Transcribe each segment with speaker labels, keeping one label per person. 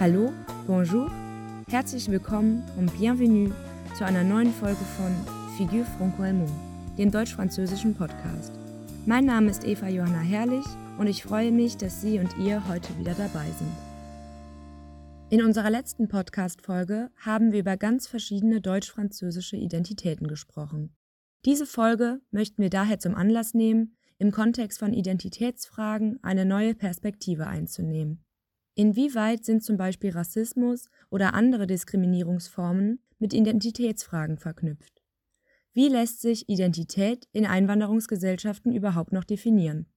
Speaker 1: Hallo, bonjour, herzlich willkommen und bienvenue zu einer neuen Folge von Figure Franco-Allemand, dem deutsch-französischen Podcast. Mein Name ist Eva Johanna Herrlich und ich freue mich, dass Sie und ihr heute wieder dabei sind. In unserer letzten Podcast-Folge haben wir über ganz verschiedene deutsch-französische Identitäten gesprochen. Diese Folge möchten wir daher zum Anlass nehmen, im Kontext von Identitätsfragen eine neue Perspektive einzunehmen. Inwieweit sind zum Beispiel Rassismus oder andere Diskriminierungsformen mit Identitätsfragen verknüpft? Wie lässt sich Identität in Einwanderungsgesellschaften überhaupt noch definieren?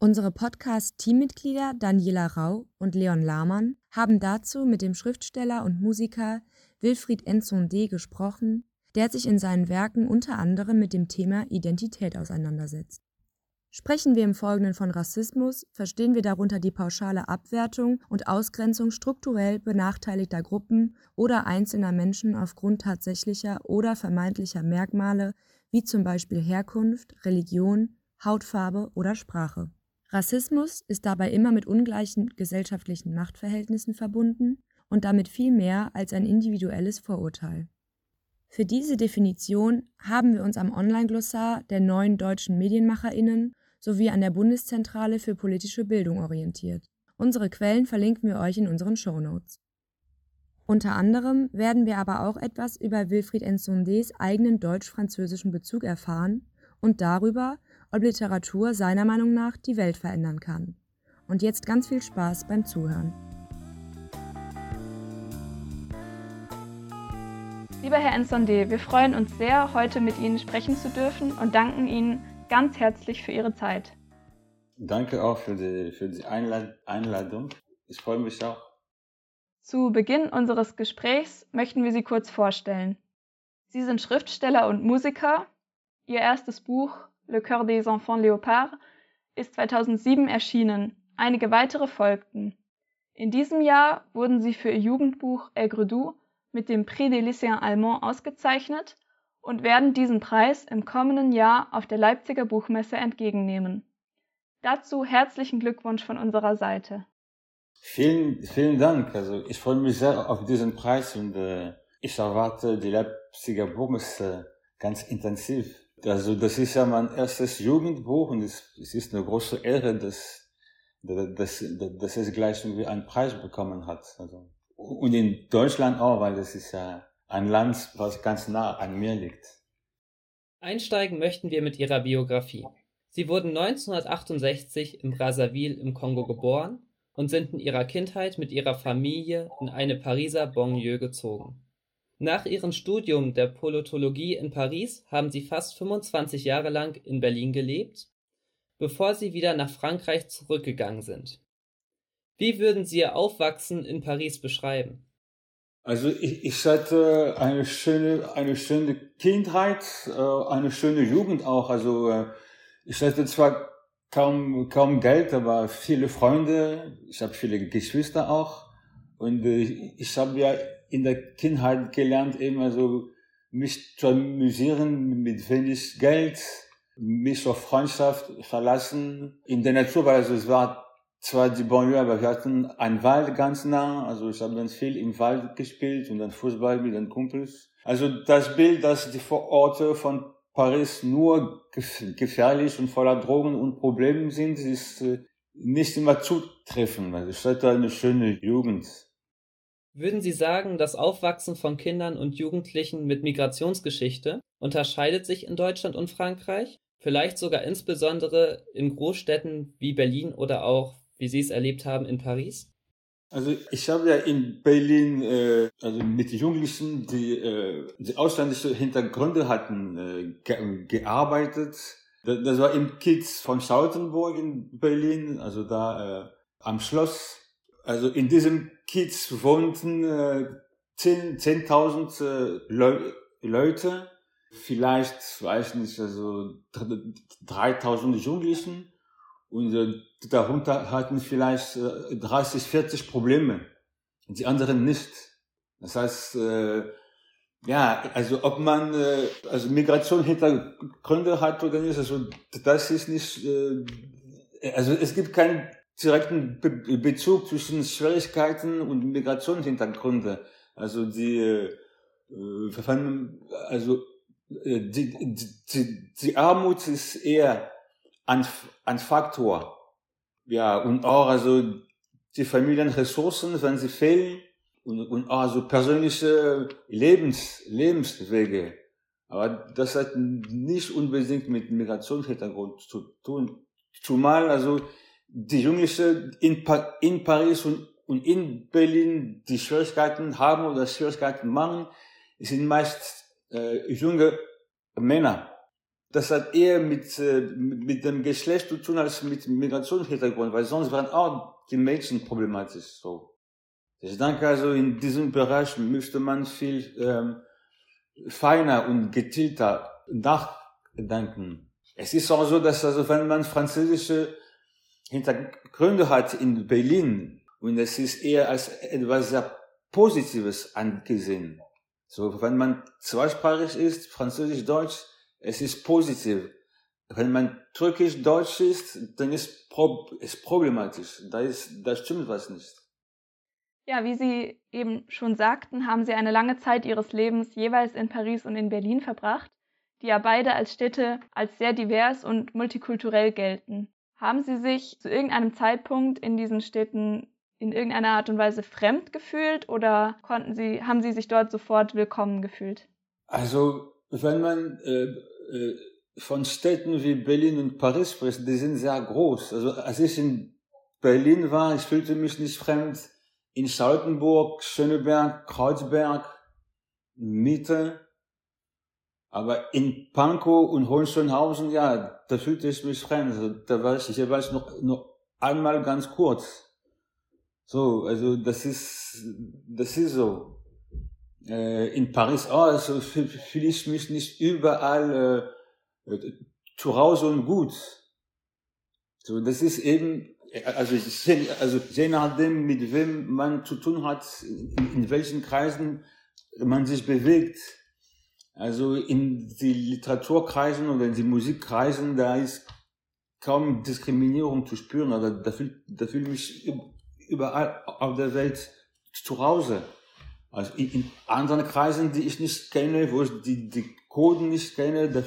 Speaker 1: Unsere Podcast-Teammitglieder Daniela Rau und Leon Lahmann haben dazu mit dem Schriftsteller und Musiker Wilfried Enzondé gesprochen, der sich in seinen Werken unter anderem mit dem Thema Identität auseinandersetzt. Sprechen wir im Folgenden von Rassismus, verstehen wir darunter die pauschale Abwertung und Ausgrenzung strukturell benachteiligter Gruppen oder einzelner Menschen aufgrund tatsächlicher oder vermeintlicher Merkmale wie zum Beispiel Herkunft, Religion, Hautfarbe oder Sprache. Rassismus ist dabei immer mit ungleichen gesellschaftlichen Machtverhältnissen verbunden und damit viel mehr als ein individuelles Vorurteil. Für diese Definition haben wir uns am Online-Glossar der neuen deutschen Medienmacherinnen sowie an der Bundeszentrale für politische Bildung orientiert. Unsere Quellen verlinken wir euch in unseren Shownotes. Unter anderem werden wir aber auch etwas über Wilfried Ensondés eigenen deutsch-französischen Bezug erfahren und darüber, ob Literatur seiner Meinung nach die Welt verändern kann. Und jetzt ganz viel Spaß beim Zuhören.
Speaker 2: Lieber Herr Ensondé, wir freuen uns sehr, heute mit Ihnen sprechen zu dürfen und danken Ihnen ganz herzlich für Ihre Zeit.
Speaker 3: Danke auch für die, für die Einladung. Ich freue mich auch.
Speaker 2: Zu Beginn unseres Gesprächs möchten wir Sie kurz vorstellen. Sie sind Schriftsteller und Musiker. Ihr erstes Buch Le Coeur des Enfants Léopard ist 2007 erschienen. Einige weitere folgten. In diesem Jahr wurden Sie für Ihr Jugendbuch Aigre Doux mit dem Prix des Lycéens Allemands ausgezeichnet und werden diesen Preis im kommenden Jahr auf der Leipziger Buchmesse entgegennehmen. Dazu herzlichen Glückwunsch von unserer Seite.
Speaker 3: Vielen, vielen Dank. Also ich freue mich sehr auf diesen Preis und äh, ich erwarte die Leipziger Buchmesse ganz intensiv. Also das ist ja mein erstes Jugendbuch und es, es ist eine große Ehre, dass, dass, dass es gleich irgendwie einen Preis bekommen hat. Also, und in Deutschland auch, weil das ist ja ein Land, was ganz nah an mir liegt.
Speaker 4: Einsteigen möchten wir mit ihrer Biografie. Sie wurden 1968 in Brazzaville im Kongo geboren und sind in ihrer Kindheit mit ihrer Familie in eine Pariser Banlieue gezogen. Nach ihrem Studium der Politologie in Paris haben sie fast 25 Jahre lang in Berlin gelebt, bevor sie wieder nach Frankreich zurückgegangen sind. Wie würden Sie Ihr Aufwachsen in Paris beschreiben?
Speaker 3: Also ich, ich hatte eine schöne, eine schöne Kindheit, äh, eine schöne Jugend auch. Also äh, ich hatte zwar kaum, kaum Geld, aber viele Freunde. Ich habe viele Geschwister auch. Und äh, ich habe ja in der Kindheit gelernt, eben also mich zu amüsieren mit wenig Geld, mich auf Freundschaft verlassen in der Natur, weil also es war zwar die Banlieue, aber wir hatten einen Wald ganz nah. Also ich habe ganz viel im Wald gespielt und dann Fußball mit den Kumpels. Also das Bild, dass die Vororte von Paris nur gefährlich und voller Drogen und Problemen sind, ist äh, nicht immer zutreffend. Also ich hatte eine schöne Jugend.
Speaker 4: Würden Sie sagen, das Aufwachsen von Kindern und Jugendlichen mit Migrationsgeschichte unterscheidet sich in Deutschland und Frankreich? Vielleicht sogar insbesondere in Großstädten wie Berlin oder auch wie Sie es erlebt haben in Paris?
Speaker 3: Also ich habe ja in Berlin äh, also mit Jugendlichen, die, äh, die ausländische Hintergründe hatten, äh, ge gearbeitet. Das, das war im Kids von Schautenburg in Berlin, also da äh, am Schloss. Also in diesem Kids wohnten äh, 10.000 10 äh, Le Leute, vielleicht, weiß nicht, also 3.000 Jugendlichen. Und äh, darunter hatten vielleicht äh, 30, 40 Probleme. Und die anderen nicht. Das heißt, äh, ja, also ob man äh, also Migration Hintergründe hat oder nicht, also das ist nicht, äh, also es gibt kein direkten Be Bezug zwischen Schwierigkeiten und Migrationshintergründe. Also die, äh, also äh, die, die, die Armut ist eher ein, ein Faktor. Ja, und auch also die Familienressourcen, wenn sie fehlen, und, und auch so persönliche Lebens, Lebenswege. Aber das hat nicht unbedingt mit Migrationshintergrund zu tun. Zumal also die Jugendlichen in, pa in Paris und, und in Berlin die Schwierigkeiten haben oder Schwierigkeiten machen, sind meist äh, junge Männer. Das hat eher mit, äh, mit dem Geschlecht zu tun als mit Migrationshintergrund, weil sonst wären auch die Mädchen problematisch. So. Ich denke also, in diesem Bereich müsste man viel ähm, feiner und gezielter nachdenken. Es ist auch so, dass also, wenn man französische Hintergründe hat in Berlin und es ist eher als etwas sehr Positives angesehen. So, wenn man zweisprachig ist, Französisch-Deutsch, es ist positiv. Wenn man Türkisch-Deutsch ist, dann ist es problematisch. Da ist, da stimmt was nicht.
Speaker 2: Ja, wie Sie eben schon sagten, haben Sie eine lange Zeit Ihres Lebens jeweils in Paris und in Berlin verbracht, die ja beide als Städte als sehr divers und multikulturell gelten. Haben Sie sich zu irgendeinem Zeitpunkt in diesen Städten in irgendeiner Art und Weise fremd gefühlt oder konnten Sie, haben Sie sich dort sofort willkommen gefühlt?
Speaker 3: Also, wenn man äh, von Städten wie Berlin und Paris spricht, die sind sehr groß. Also, als ich in Berlin war, ich fühlte mich nicht fremd in Charlottenburg, Schöneberg, Kreuzberg, Mitte. Aber in Pankow und Hohenschönhausen, ja, da fühlte ich mich fremd. Also, da war ich jeweils noch, noch einmal ganz kurz. So, also das ist, das ist so. Äh, in Paris auch, also fühle ich mich nicht überall äh, zu Hause und gut. So, das ist eben also, also je nachdem, mit wem man zu tun hat, in, in welchen Kreisen man sich bewegt. Also in die Literaturkreisen oder in die Musikkreisen, da ist kaum Diskriminierung zu spüren. Also da fühle da fühl ich mich überall auf der Welt zu Hause. Also in, in anderen Kreisen, die ich nicht kenne, wo ich die, die Coden nicht kenne, da,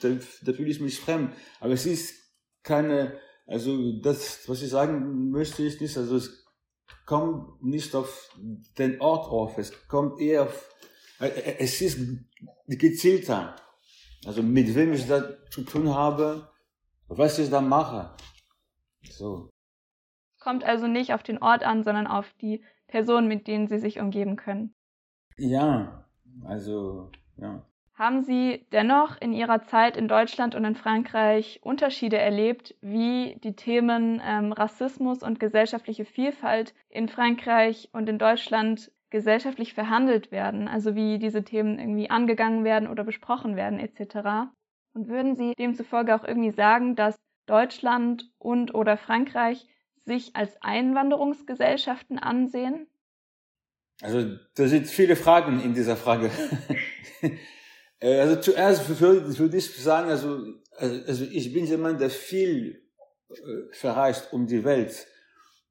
Speaker 3: da, da fühle ich mich fremd. Aber es ist keine also das, was ich sagen möchte, ist nicht, also es kommt nicht auf den Ort auf, es kommt eher auf, äh, äh, es ist gezielter. Also mit wem ich da zu tun habe, was ich da mache. So.
Speaker 2: Kommt also nicht auf den Ort an, sondern auf die Personen, mit denen Sie sich umgeben können.
Speaker 3: Ja, also, ja.
Speaker 2: Haben Sie dennoch in Ihrer Zeit in Deutschland und in Frankreich Unterschiede erlebt, wie die Themen ähm, Rassismus und gesellschaftliche Vielfalt in Frankreich und in Deutschland gesellschaftlich verhandelt werden, also wie diese Themen irgendwie angegangen werden oder besprochen werden etc. Und würden Sie demzufolge auch irgendwie sagen, dass Deutschland und oder Frankreich sich als Einwanderungsgesellschaften ansehen?
Speaker 3: Also da sind viele Fragen in dieser Frage. Äh, also zuerst würde, ich sagen, also, also ich bin jemand, der viel äh, verreist um die Welt.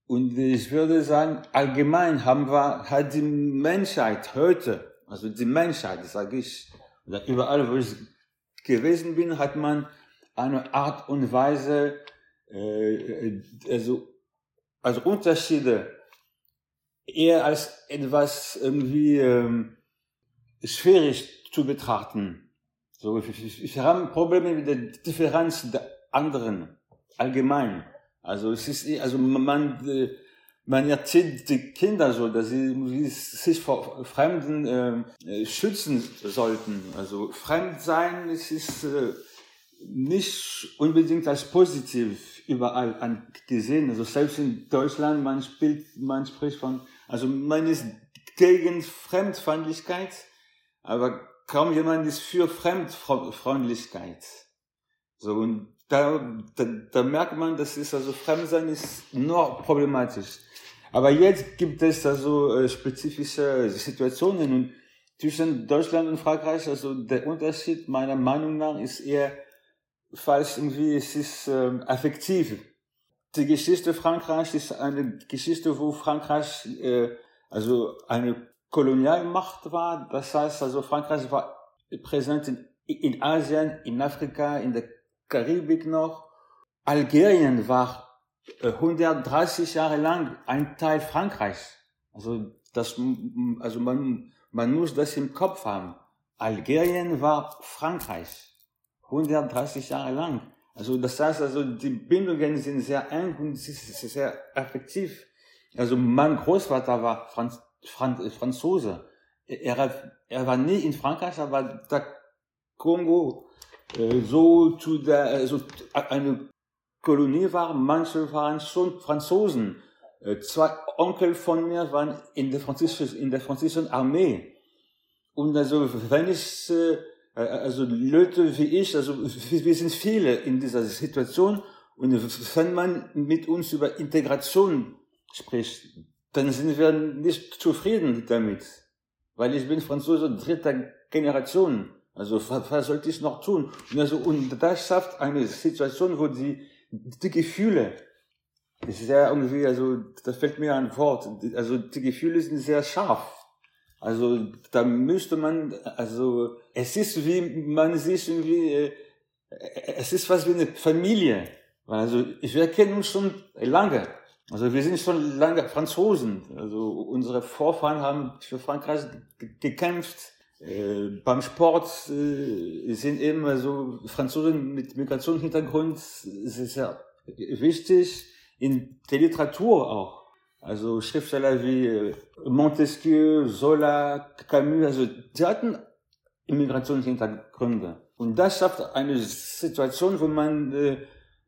Speaker 3: Und ich würde sagen, allgemein haben wir, hat die Menschheit heute, also die Menschheit, sage ich, überall, wo ich gewesen bin, hat man eine Art und Weise, äh, also, also Unterschiede eher als etwas irgendwie ähm, schwierig zu betrachten. So, wir haben Probleme mit der Differenz der anderen allgemein. Also es ist, also man, man erzählt die Kinder so, dass sie sich vor Fremden äh, schützen sollten. Also fremd sein, es ist äh, nicht unbedingt als positiv überall angesehen. Also selbst in Deutschland, man spielt, man spricht von, also man ist gegen Fremdfeindlichkeit, aber kaum jemand ist für Fremdfreundlichkeit. So, und da, da, da merkt man, das ist also Fremdsein ist nur problematisch. Aber jetzt gibt es also spezifische Situationen und zwischen Deutschland und Frankreich, also der Unterschied meiner Meinung nach ist eher falsch irgendwie, es ist äh, affektiv. die Geschichte Frankreichs ist eine Geschichte, wo Frankreich äh, also eine Kolonialmacht war. Das heißt, also Frankreich war präsent in, in Asien, in Afrika, in der Karibik noch. Algerien war 130 äh, Jahre lang ein Teil Frankreichs. Also das, also man, man muss das im Kopf haben. Algerien war Frankreich. 130 Jahre lang. Also das heißt also, die Bindungen sind sehr eng und sehr effektiv. Also mein Großvater war Franz, Franz, Franzose. Er, er war nie in Frankreich, aber der Kongo äh, so zu der, also eine Kolonie war. Manche waren schon Franzosen. Äh, zwei Onkel von mir waren in der französischen, in der französischen Armee. Und also, wenn ich äh, äh, also Leute wie ich, also wir sind viele in dieser Situation und wenn man mit uns über Integration spricht, dann sind wir nicht zufrieden damit, weil ich bin Franzose dritter Generation. Also was, sollte ich noch tun? Und, also, und das schafft eine Situation, wo die, die Gefühle sehr irgendwie, also das fällt mir ein Wort, also die Gefühle sind sehr scharf. Also da müsste man, also es ist wie man sich irgendwie, äh, es ist fast wie eine Familie. Also wir kennen uns schon lange. Also wir sind schon lange Franzosen. Also unsere Vorfahren haben für Frankreich gekämpft. Äh, beim Sport äh, sind immer so Franzosen mit Migrationshintergrund sehr wichtig. In der Literatur auch. Also Schriftsteller wie äh, Montesquieu, Zola, Camus, also die hatten Immigrationshintergründe. Und das schafft eine Situation, wo man, äh,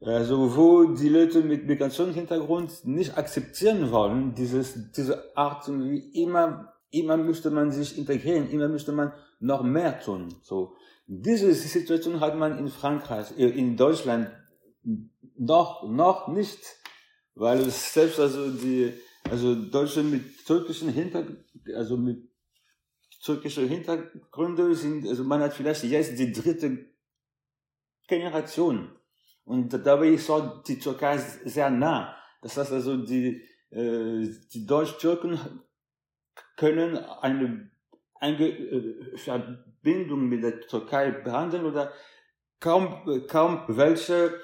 Speaker 3: also wo die Leute mit Migrationshintergrund nicht akzeptieren wollen, dieses, diese Art, wie immer, immer müsste man sich integrieren, immer müsste man noch mehr tun. So. Diese Situation hat man in Frankreich, äh, in Deutschland noch, noch nicht weil es selbst also die, also Deutsche mit türkischen Hintergrund, also mit türkischen Hintergründe sind, also man hat vielleicht jetzt die dritte Generation. Und dabei ist auch die Türkei sehr nah. Das heißt also, die, äh, die Deutsch-Türken können eine, eine äh, Verbindung mit der Türkei behandeln oder kaum, kaum welche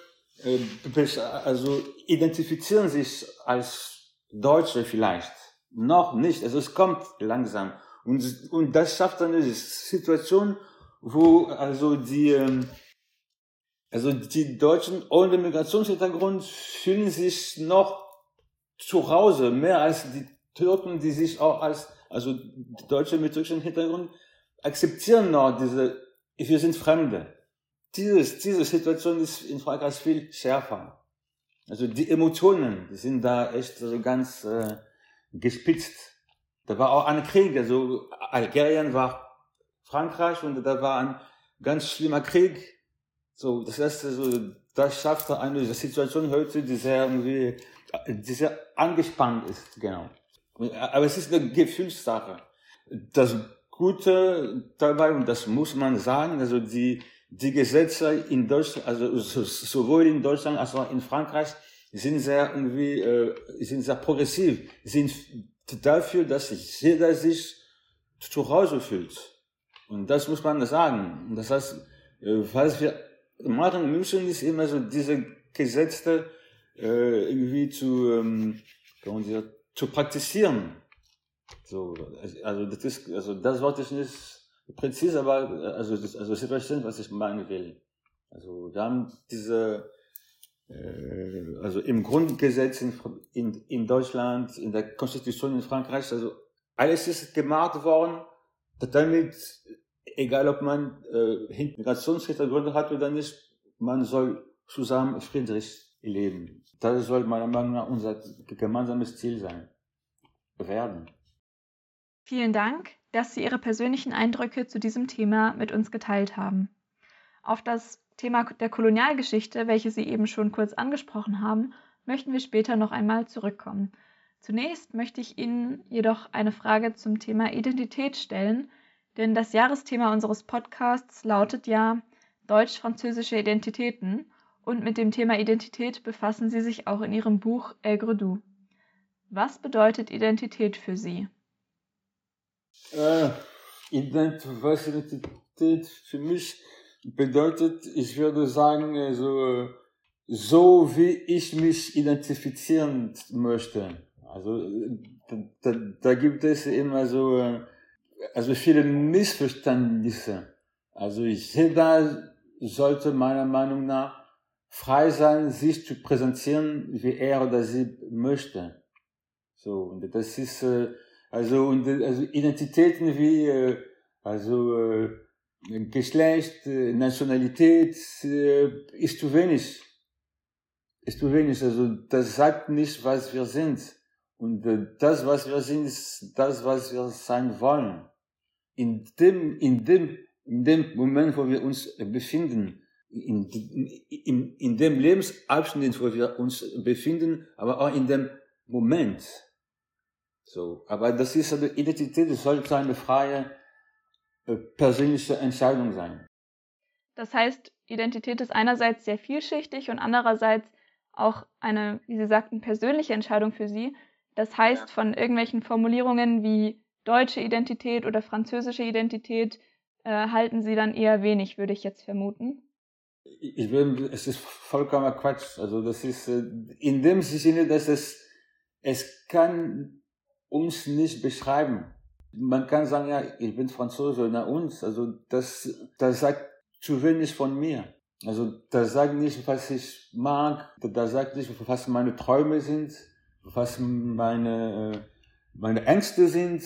Speaker 3: also identifizieren sich als Deutsche vielleicht. Noch nicht. Also es kommt langsam. Und, und das schafft eine Situation, wo also die, ähm, also die Deutschen ohne Migrationshintergrund fühlen sich noch zu Hause, mehr als die Türken, die sich auch als, also Deutsche mit türkischem Hintergrund akzeptieren noch diese, wir sind Fremde dieses, diese Situation ist in Frankreich viel schärfer. Also die Emotionen, die sind da echt so ganz äh, gespitzt. Da war auch ein Krieg, also Algerien war Frankreich und da war ein ganz schlimmer Krieg. So, das heißt, also, das schafft eine Situation heute, die sehr irgendwie, die sehr angespannt ist, genau. Aber es ist eine Gefühlssache. Das Gute dabei, und das muss man sagen, also die, die Gesetze in Deutschland, also sowohl in Deutschland als auch in Frankreich, sind sehr irgendwie, äh, sind sehr progressiv, sind dafür, dass sich jeder sich zu Hause fühlt. Und das muss man sagen. Das heißt, äh, was wir machen müssen, ist immer so diese Gesetze äh, irgendwie zu, ähm, sagen, zu praktizieren. So, also das ist, also das wollte ich nicht präzise, aber also, das, also Sie verstehen, was ich meinen will. Also wir haben diese, äh, also im Grundgesetz in, in, in Deutschland, in der Konstitution in Frankreich, also alles ist gemacht worden, damit, egal ob man äh, Migrationshintergründe hat oder nicht, man soll zusammen friedlich leben. Das soll meiner Meinung nach unser gemeinsames Ziel sein. Werden.
Speaker 2: Vielen Dank dass Sie Ihre persönlichen Eindrücke zu diesem Thema mit uns geteilt haben. Auf das Thema der Kolonialgeschichte, welche Sie eben schon kurz angesprochen haben, möchten wir später noch einmal zurückkommen. Zunächst möchte ich Ihnen jedoch eine Frage zum Thema Identität stellen, denn das Jahresthema unseres Podcasts lautet ja Deutsch-französische Identitäten und mit dem Thema Identität befassen Sie sich auch in Ihrem Buch Aigre Du. Was bedeutet Identität für Sie?
Speaker 3: Äh, Identität für mich bedeutet, ich würde sagen, also, so wie ich mich identifizieren möchte. Also da, da gibt es immer so also viele Missverständnisse. Also jeder sollte meiner Meinung nach frei sein, sich zu präsentieren, wie er oder sie möchte. So und das ist äh, also und also Identitäten wie äh, also äh, Geschlecht, Nationalität ist zu wenig. Ist zu wenig. Also das sagt nicht, was wir sind. Und das, was wir sind, ist das, was wir sein wollen. In dem, in dem, in dem Moment, wo wir uns befinden, in, in, in dem Lebensabschnitt, wo wir uns befinden, aber auch in dem Moment. So. Aber das ist eine Identität, das sollte eine freie, äh, persönliche Entscheidung sein.
Speaker 2: Das heißt, Identität ist einerseits sehr vielschichtig und andererseits auch eine, wie Sie sagten, persönliche Entscheidung für Sie. Das heißt, von irgendwelchen Formulierungen wie deutsche Identität oder französische Identität äh, halten Sie dann eher wenig, würde ich jetzt vermuten.
Speaker 3: Ich will, es ist vollkommener Quatsch. Also das ist äh, in dem Sinne, dass es es kann uns nicht beschreiben. Man kann sagen, ja, ich bin Franzose, na uns. Also das, das sagt zu wenig von mir. Also das sagt nicht, was ich mag, das sagt nicht, was meine Träume sind, was meine, meine Ängste sind,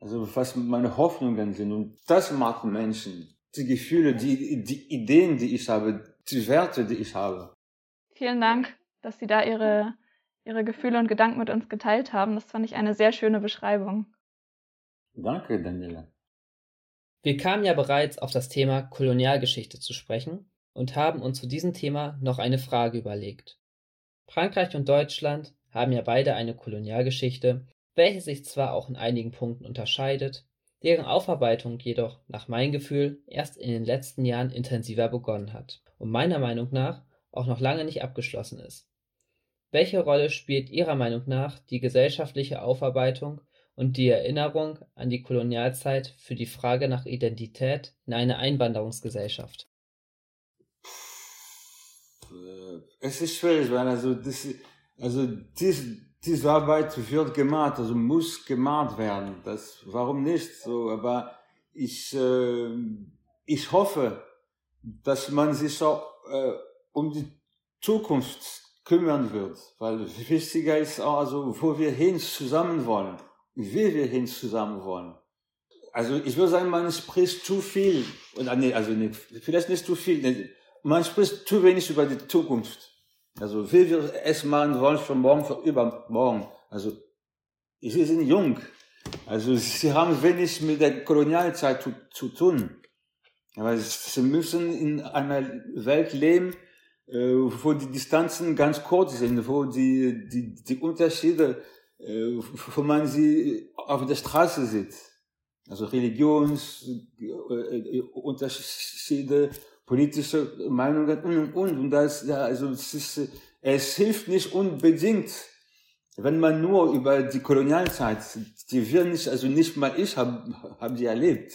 Speaker 3: also was meine Hoffnungen sind. Und das machen Menschen. Die Gefühle, die, die Ideen, die ich habe, die Werte, die ich habe.
Speaker 2: Vielen Dank, dass Sie da Ihre, Ihre Gefühle und Gedanken mit uns geteilt haben. Das fand ich eine sehr schöne Beschreibung.
Speaker 3: Danke, Daniela.
Speaker 4: Wir kamen ja bereits auf das Thema Kolonialgeschichte zu sprechen und haben uns zu diesem Thema noch eine Frage überlegt. Frankreich und Deutschland haben ja beide eine Kolonialgeschichte, welche sich zwar auch in einigen Punkten unterscheidet, deren Aufarbeitung jedoch nach meinem Gefühl erst in den letzten Jahren intensiver begonnen hat und meiner Meinung nach auch noch lange nicht abgeschlossen ist. Welche Rolle spielt Ihrer Meinung nach die gesellschaftliche Aufarbeitung und die Erinnerung an die Kolonialzeit für die Frage nach Identität in einer Einwanderungsgesellschaft?
Speaker 3: Es ist schwierig, weil also das, also dies, diese Arbeit wird gemacht, also muss gemacht werden. Das, warum nicht? So, aber ich, äh, ich hoffe, dass man sich auch äh, um die Zukunft kümmern wird, weil wichtiger ist also, wo wir hin zusammen wollen, wie wir hin zusammen wollen. Also ich würde sagen, man spricht zu viel, oder nee, also vielleicht nicht zu viel, man spricht zu wenig über die Zukunft. Also wie wir es machen wollen von morgen für übermorgen. Also sie sind jung. Also sie haben wenig mit der Kolonialzeit zu, zu tun. Aber sie müssen in einer Welt leben, wo die Distanzen ganz kurz sind, wo die, die, die Unterschiede, äh, wo man sie auf der Straße sieht. Also Religionsunterschiede, politische Meinungen und und und. Und das, ja, also es, ist, es hilft nicht unbedingt, wenn man nur über die Kolonialzeit, die wir nicht, also nicht mal ich habe hab die erlebt.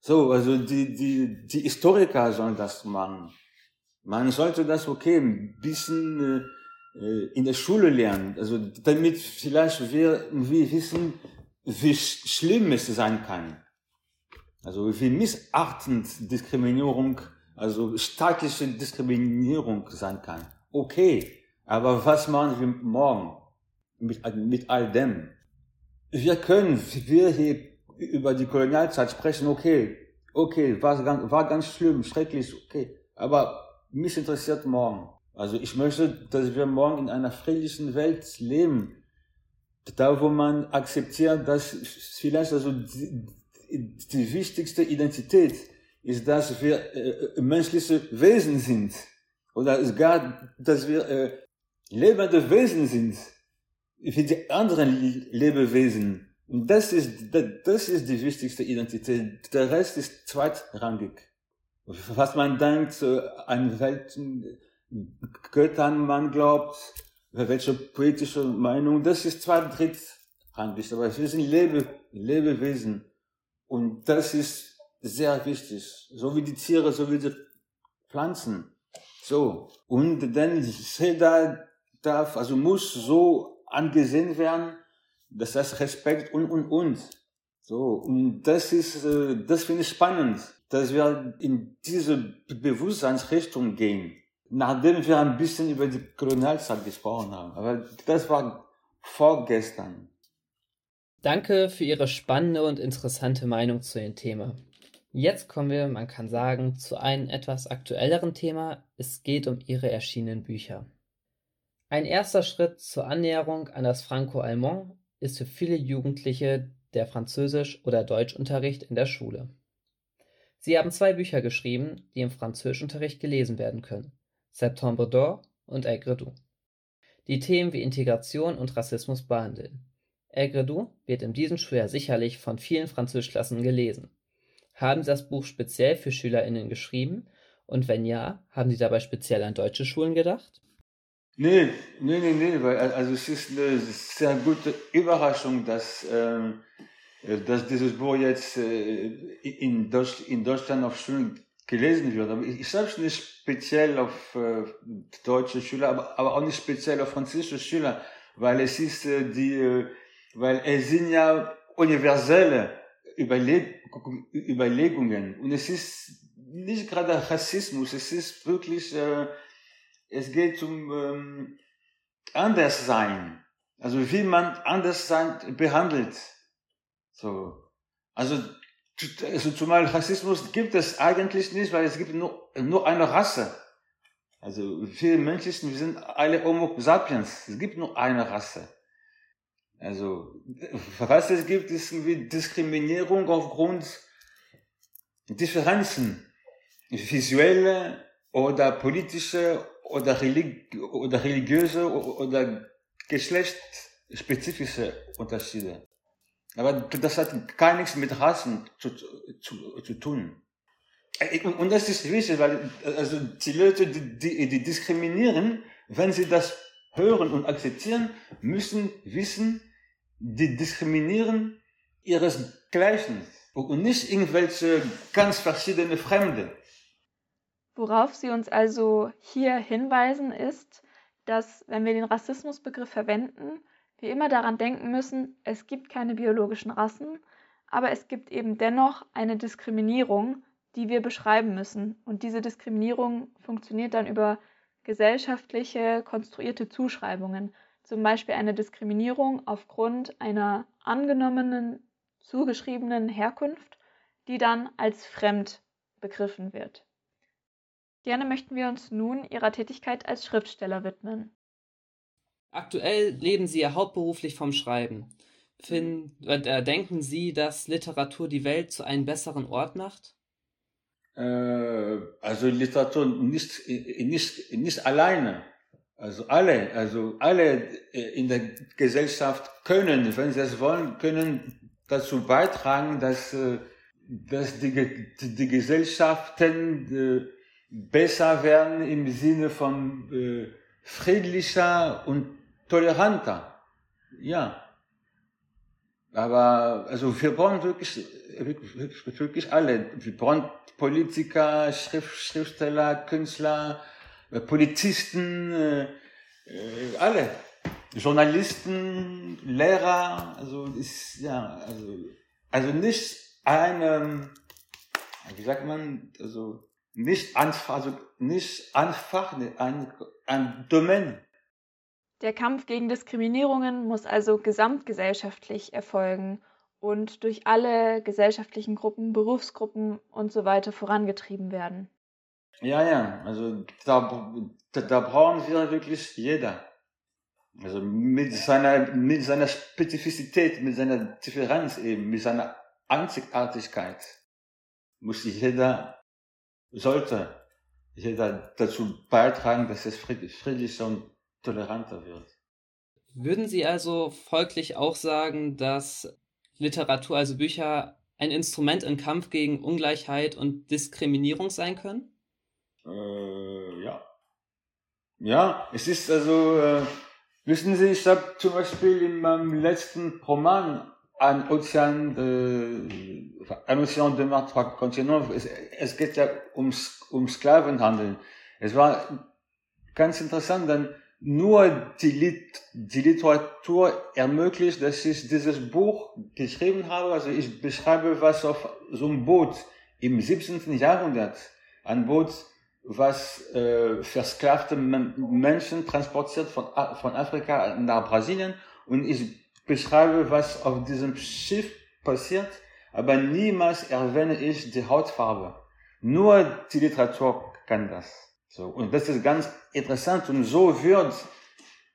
Speaker 3: So, also die, die, die Historiker sollen das machen. Man sollte das okay ein bisschen äh, in der Schule lernen, also damit vielleicht wir, wir wissen, wie schlimm es sein kann. Also wie missachtend Diskriminierung, also staatliche Diskriminierung sein kann. Okay, aber was machen wir morgen mit, mit all dem? Wir können, wir hier über die Kolonialzeit sprechen, okay, okay, war, war ganz schlimm, schrecklich, okay, aber mich interessiert morgen. Also ich möchte, dass wir morgen in einer friedlichen Welt leben, da wo man akzeptiert, dass vielleicht also die, die wichtigste Identität ist, dass wir äh, menschliche Wesen sind. Oder gar, dass wir äh, lebende Wesen sind. Wie die anderen Lebewesen. Und das ist, das ist die wichtigste Identität. Der Rest ist zweitrangig. Was man denkt, an welchen Göttern man glaubt, welche politische Meinung, das ist zwar drittrangig, aber wir sind Lebe, Lebewesen. Und das ist sehr wichtig. So wie die Tiere, so wie die Pflanzen. So. Und dann jeder darf, also muss so angesehen werden, das heißt Respekt und, und, und. So. Und das ist, äh, das finde ich spannend, dass wir in diese Bewusstseinsrichtung gehen. Nachdem wir ein bisschen über die Kolonialzeit gesprochen haben. Aber das war vorgestern.
Speaker 4: Danke für Ihre spannende und interessante Meinung zu dem Thema. Jetzt kommen wir, man kann sagen, zu einem etwas aktuelleren Thema. Es geht um Ihre erschienenen Bücher. Ein erster Schritt zur Annäherung an das Franco-Allemand ist für viele Jugendliche der Französisch- oder Deutschunterricht in der Schule. Sie haben zwei Bücher geschrieben, die im Französischunterricht gelesen werden können: Septembre d'Or und Aigre Doux, die Themen wie Integration und Rassismus behandeln. Aigre Doux wird in diesem Schuljahr sicherlich von vielen Französischklassen gelesen. Haben Sie das Buch speziell für SchülerInnen geschrieben? Und wenn ja, haben Sie dabei speziell an deutsche Schulen gedacht?
Speaker 3: Nee, nee, nee, nee, weil also es ist eine sehr gute Überraschung, dass, ähm, dass dieses Buch jetzt äh, in, Deutsch, in Deutschland auf Schulen gelesen wird. Aber ich, selbst nicht speziell auf äh, deutsche Schüler, aber, aber auch nicht speziell auf französische Schüler, weil es ist äh, die, äh, weil es sind ja universelle Überleg Überlegungen und es ist nicht gerade Rassismus, es ist wirklich, äh, es geht um ähm, Anderssein, also wie man Anderssein behandelt. So, also, also zumal Rassismus gibt es eigentlich nicht, weil es gibt nur, nur eine Rasse. Also viele Menschen, wir sind alle Homo sapiens. Es gibt nur eine Rasse. Also, was es gibt, ist irgendwie Diskriminierung aufgrund Differenzen, visuelle oder politische oder, religi oder religiöse oder geschlechtsspezifische Unterschiede. Aber das hat gar nichts mit Rassen zu, zu, zu tun. Und das ist wichtig, weil also die Leute, die, die diskriminieren, wenn sie das hören und akzeptieren, müssen wissen, die diskriminieren ihresgleichen und nicht irgendwelche ganz verschiedene Fremde.
Speaker 2: Worauf Sie uns also hier hinweisen, ist, dass, wenn wir den Rassismusbegriff verwenden, wir immer daran denken müssen, es gibt keine biologischen Rassen, aber es gibt eben dennoch eine Diskriminierung, die wir beschreiben müssen. Und diese Diskriminierung funktioniert dann über gesellschaftliche, konstruierte Zuschreibungen zum Beispiel eine Diskriminierung aufgrund einer angenommenen, zugeschriebenen Herkunft, die dann als fremd begriffen wird. Gerne möchten wir uns nun Ihrer Tätigkeit als Schriftsteller widmen.
Speaker 4: Aktuell leben Sie ja hauptberuflich vom Schreiben. Finden, äh, denken Sie, dass Literatur die Welt zu einem besseren Ort macht?
Speaker 3: Äh, also Literatur nicht, nicht, nicht alleine. Also alle, also alle äh, in der Gesellschaft können, wenn sie es wollen, können dazu beitragen, dass, äh, dass die, die Gesellschaften äh, besser werden im Sinne von friedlicher und toleranter. Ja. Aber also wir brauchen wirklich, wirklich, alle. Wir brauchen Politiker, Schrift, Schriftsteller, Künstler, äh, Polizisten, äh, äh, alle. Journalisten, Lehrer, also ist, ja, also, also nicht eine, wie sagt man, also nicht einfach, also nicht einfach ein, ein Domain.
Speaker 2: Der Kampf gegen Diskriminierungen muss also gesamtgesellschaftlich erfolgen und durch alle gesellschaftlichen Gruppen, Berufsgruppen und so weiter vorangetrieben werden.
Speaker 3: Ja, ja, also da, da, da brauchen wir wirklich jeder. Also mit seiner, mit seiner Spezifizität, mit seiner Differenz eben, mit seiner Einzigartigkeit muss jeder, sollte jeder dazu beitragen, dass es friedlicher und toleranter wird.
Speaker 4: Würden Sie also folglich auch sagen, dass Literatur, also Bücher, ein Instrument im Kampf gegen Ungleichheit und Diskriminierung sein können?
Speaker 3: Äh, ja. Ja, es ist also, äh, wissen Sie, ich habe zum Beispiel in meinem letzten Roman ein Ozean, äh, ein Ozean de Mar trois Continents, es, es geht ja ums, um Sklavenhandel. Es war ganz interessant, denn nur die, Lit die Literatur ermöglicht, dass ich dieses Buch geschrieben habe. Also ich beschreibe was auf so einem Boot im 17. Jahrhundert. Ein Boot, was äh, versklavte Menschen transportiert von, von Afrika nach Brasilien. Und ich beschreibe, was auf diesem Schiff passiert, aber niemals erwähne ich die Hautfarbe. Nur die Literatur kann das. So, und das ist ganz interessant. Und so wird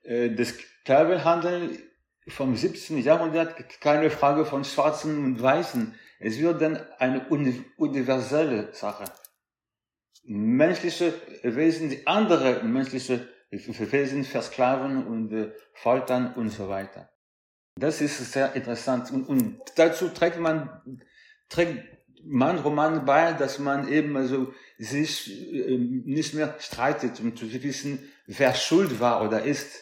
Speaker 3: äh, das Sklavenhandel vom 17. Jahrhundert keine Frage von Schwarzen und Weißen. Es wird dann eine universelle Sache. Menschliche Wesen, die andere menschliche Wesen versklaven und äh, foltern und so weiter. Das ist sehr interessant. Und, und dazu trägt man, trägt mein Roman bei, dass man eben also sich äh, nicht mehr streitet, um zu wissen, wer schuld war oder ist.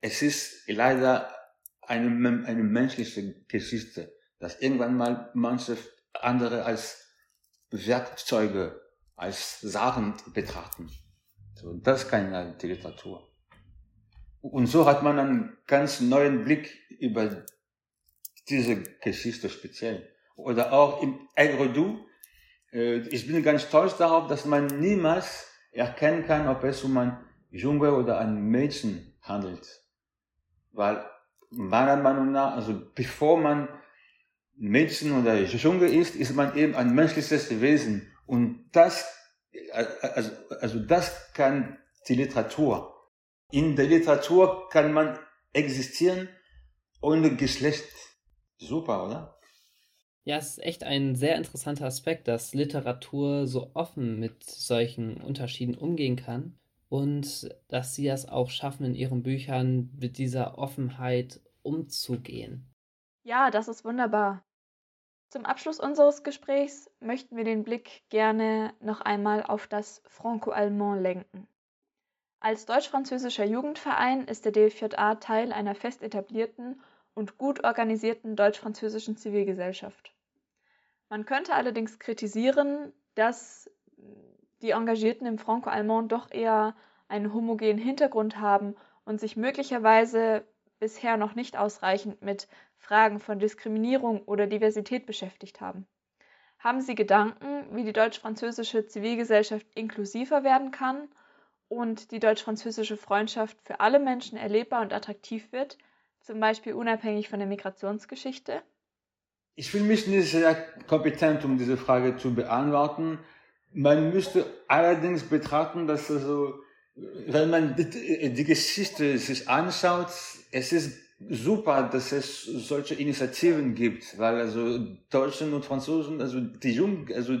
Speaker 3: Es ist leider eine, eine menschliche Geschichte, dass irgendwann mal manche andere als Werkzeuge, als Sachen betrachten. So, das ist keine Literatur. Und so hat man einen ganz neuen Blick über diese Geschichte speziell. Oder auch im Agro-Du, äh, ich bin ganz stolz darauf, dass man niemals erkennen kann, ob es um ein Junge oder ein Mädchen handelt. Weil meiner Meinung nach, also bevor man Mädchen oder Junge ist, ist man eben ein menschliches Wesen. Und das, also, also das kann die Literatur. In der Literatur kann man existieren ohne Geschlecht. Super, oder?
Speaker 4: Ja, es ist echt ein sehr interessanter Aspekt, dass Literatur so offen mit solchen Unterschieden umgehen kann und dass sie es auch schaffen, in ihren Büchern mit dieser Offenheit umzugehen.
Speaker 2: Ja, das ist wunderbar. Zum Abschluss unseres Gesprächs möchten wir den Blick gerne noch einmal auf das Franco-Allemand lenken. Als deutsch-französischer Jugendverein ist der DFJA Teil einer fest etablierten und gut organisierten deutsch-französischen Zivilgesellschaft. Man könnte allerdings kritisieren, dass die Engagierten im Franco-Allemand doch eher einen homogenen Hintergrund haben und sich möglicherweise bisher noch nicht ausreichend mit Fragen von Diskriminierung oder Diversität beschäftigt haben. Haben Sie Gedanken, wie die deutsch-französische Zivilgesellschaft inklusiver werden kann und die deutsch-französische Freundschaft für alle Menschen erlebbar und attraktiv wird, zum Beispiel unabhängig von der Migrationsgeschichte?
Speaker 3: Ich fühle mich nicht sehr kompetent, um diese Frage zu beantworten. Man müsste allerdings betrachten, dass also, wenn man die, Geschichte sich anschaut, es ist super, dass es solche Initiativen gibt, weil also Deutschen und Franzosen, also die Jungen, also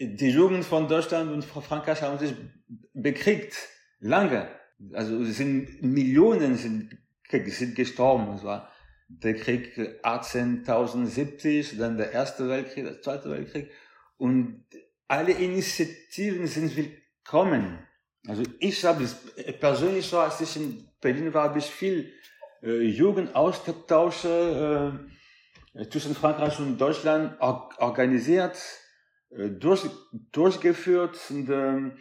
Speaker 3: die Jugend von Deutschland und Frankreich haben sich bekriegt, lange. Also es sind Millionen sind, sind gestorben. Es war der Krieg 1870, dann der Erste Weltkrieg, der Zweite Weltkrieg. Und alle Initiativen sind willkommen. Also ich habe es persönlich so, als ich in Berlin war, habe ich viel äh, Jugendaustausche äh, zwischen Frankreich und Deutschland or organisiert, äh, durch, durchgeführt und äh,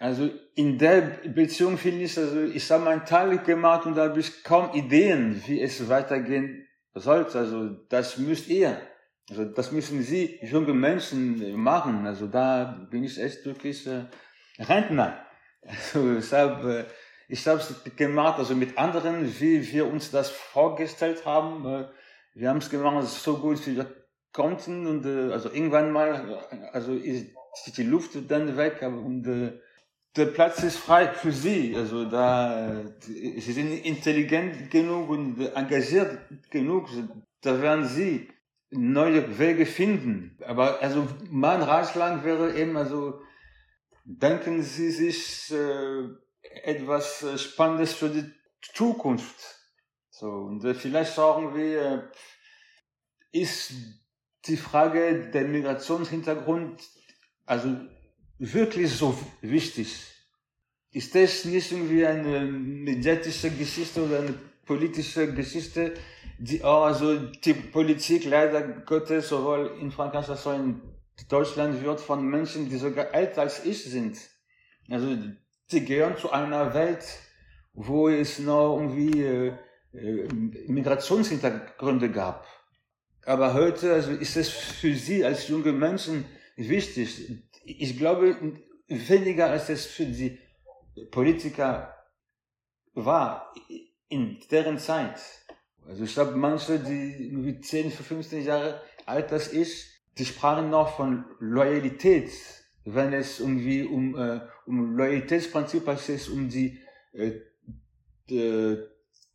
Speaker 3: also in der Beziehung finde ich, also ich habe meinen Teil gemacht und da habe ich kaum Ideen, wie es weitergehen sollte. Also das müsst ihr, also das müssen Sie, junge Menschen, machen. Also da bin ich echt wirklich äh, Rentner. Also ich habe äh, ich habe es gemacht, also mit anderen, wie wir uns das vorgestellt haben. Äh, wir haben es gemacht, so gut wie wir konnten und äh, also irgendwann mal, also ist die Luft dann weg und äh, der Platz ist frei für sie. Also da, sie sind intelligent genug und engagiert genug. Da werden sie neue Wege finden. Aber also mein Ratschlag wäre eben, also denken Sie sich äh, etwas Spannendes für die Zukunft. So und äh, vielleicht sagen wir ist die Frage der Migrationshintergrund also wirklich so wichtig? Ist das nicht irgendwie eine mediatische Geschichte oder eine politische Geschichte, die also die Politik leider Gottes sowohl in Frankreich als auch in Deutschland wird von Menschen, die sogar älter als ich sind. Also die gehören zu einer Welt, wo es noch irgendwie äh, äh, Migrationshintergründe gab. Aber heute also ist es für sie als junge Menschen wichtig. Ich glaube weniger als es für die Politiker war in deren Zeit. Also ich glaube, manche, die irgendwie 10, 15 Jahre alt als ich, die sprachen noch von Loyalität, wenn es irgendwie um, äh, um Loyalitätsprinzip, als es um die, äh,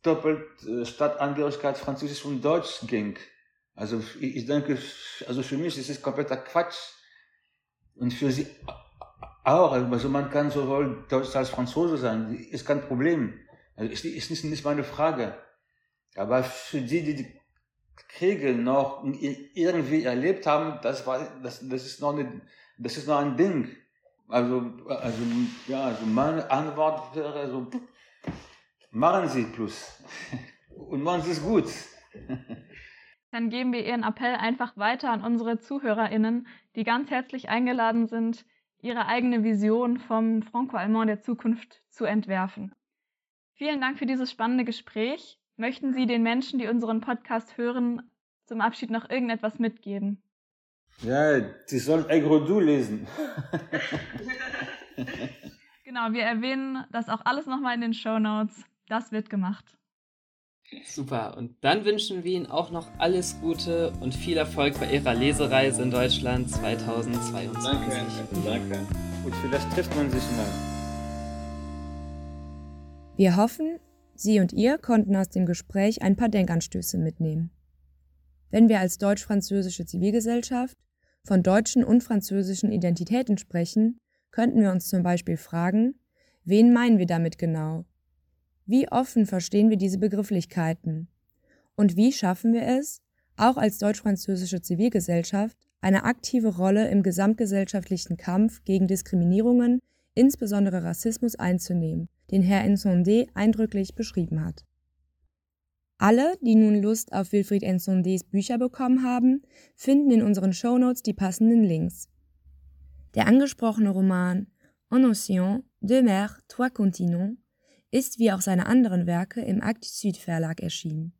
Speaker 3: Doppelstadtangehörigkeit Französisch und Deutsch ging. Also ich, ich denke, also für mich ist es kompletter Quatsch. Und für sie auch. Also man kann sowohl Deutsch als Franzose sein, ist kein Problem. Also ist, ist nicht, nicht meine Frage. Aber für die, die die Kriege noch irgendwie erlebt haben, das war, das, das ist noch eine, das ist noch ein Ding. Also, also, ja, also meine Antwort wäre so, machen Sie plus. Und machen Sie es gut.
Speaker 2: Dann geben wir Ihren Appell einfach weiter an unsere ZuhörerInnen, die ganz herzlich eingeladen sind, ihre eigene Vision vom Franco-Allemand der Zukunft zu entwerfen. Vielen Dank für dieses spannende Gespräch. Möchten Sie den Menschen, die unseren Podcast hören, zum Abschied noch irgendetwas mitgeben?
Speaker 3: Ja, die sollen Agrodou lesen.
Speaker 2: genau, wir erwähnen das auch alles nochmal in den Show Notes. Das wird gemacht.
Speaker 4: Super, und dann wünschen wir Ihnen auch noch alles Gute und viel Erfolg bei Ihrer Lesereise in Deutschland 2022.
Speaker 3: Danke, danke. Und vielleicht trifft man sich mal.
Speaker 1: Wir hoffen, Sie und ihr konnten aus dem Gespräch ein paar Denkanstöße mitnehmen. Wenn wir als deutsch-französische Zivilgesellschaft von deutschen und französischen Identitäten sprechen, könnten wir uns zum Beispiel fragen, wen meinen wir damit genau wie offen verstehen wir diese Begrifflichkeiten? Und wie schaffen wir es, auch als deutsch-französische Zivilgesellschaft, eine aktive Rolle im gesamtgesellschaftlichen Kampf gegen Diskriminierungen, insbesondere Rassismus, einzunehmen, den Herr Ensondé eindrücklich beschrieben hat. Alle, die nun Lust auf Wilfried Ensondés Bücher bekommen haben, finden in unseren Shownotes die passenden Links. Der angesprochene Roman En Océan, Deux Mers, Trois Continents ist wie auch seine anderen Werke im Actes Sud Verlag erschienen.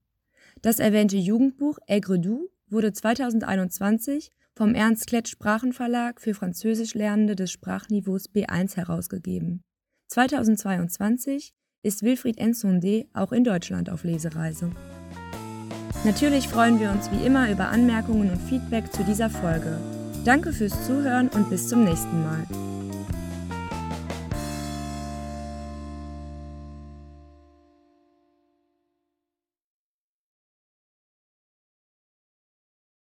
Speaker 1: Das erwähnte Jugendbuch Aigre Doux wurde 2021 vom Ernst Klett Sprachenverlag für Französisch Lernende des Sprachniveaus B1 herausgegeben. 2022 ist Wilfried Ensondé auch in Deutschland auf Lesereise. Natürlich freuen wir uns wie immer über Anmerkungen und Feedback zu dieser Folge. Danke fürs Zuhören und bis zum nächsten Mal.